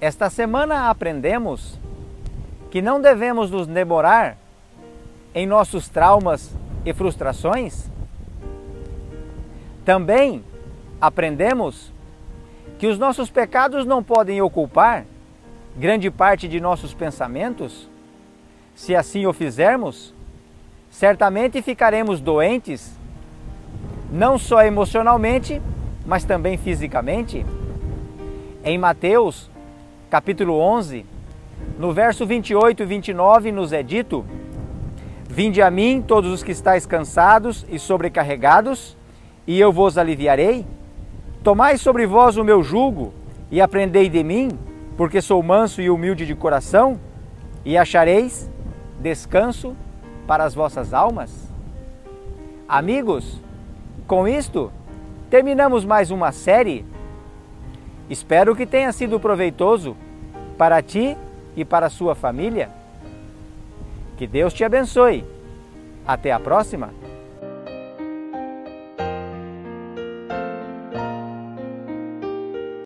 Esta semana aprendemos que não devemos nos demorar em nossos traumas e frustrações. Também aprendemos que os nossos pecados não podem ocupar grande parte de nossos pensamentos. Se assim o fizermos, certamente ficaremos doentes, não só emocionalmente, mas também fisicamente. Em Mateus, capítulo 11, no verso 28 e 29, nos é dito: Vinde a mim, todos os que estáis cansados e sobrecarregados, e eu vos aliviarei. Tomai sobre vós o meu jugo e aprendei de mim, porque sou manso e humilde de coração, e achareis descanso para as vossas almas? Amigos, com isto terminamos mais uma série. Espero que tenha sido proveitoso para ti e para a sua família. Que Deus te abençoe. Até a próxima!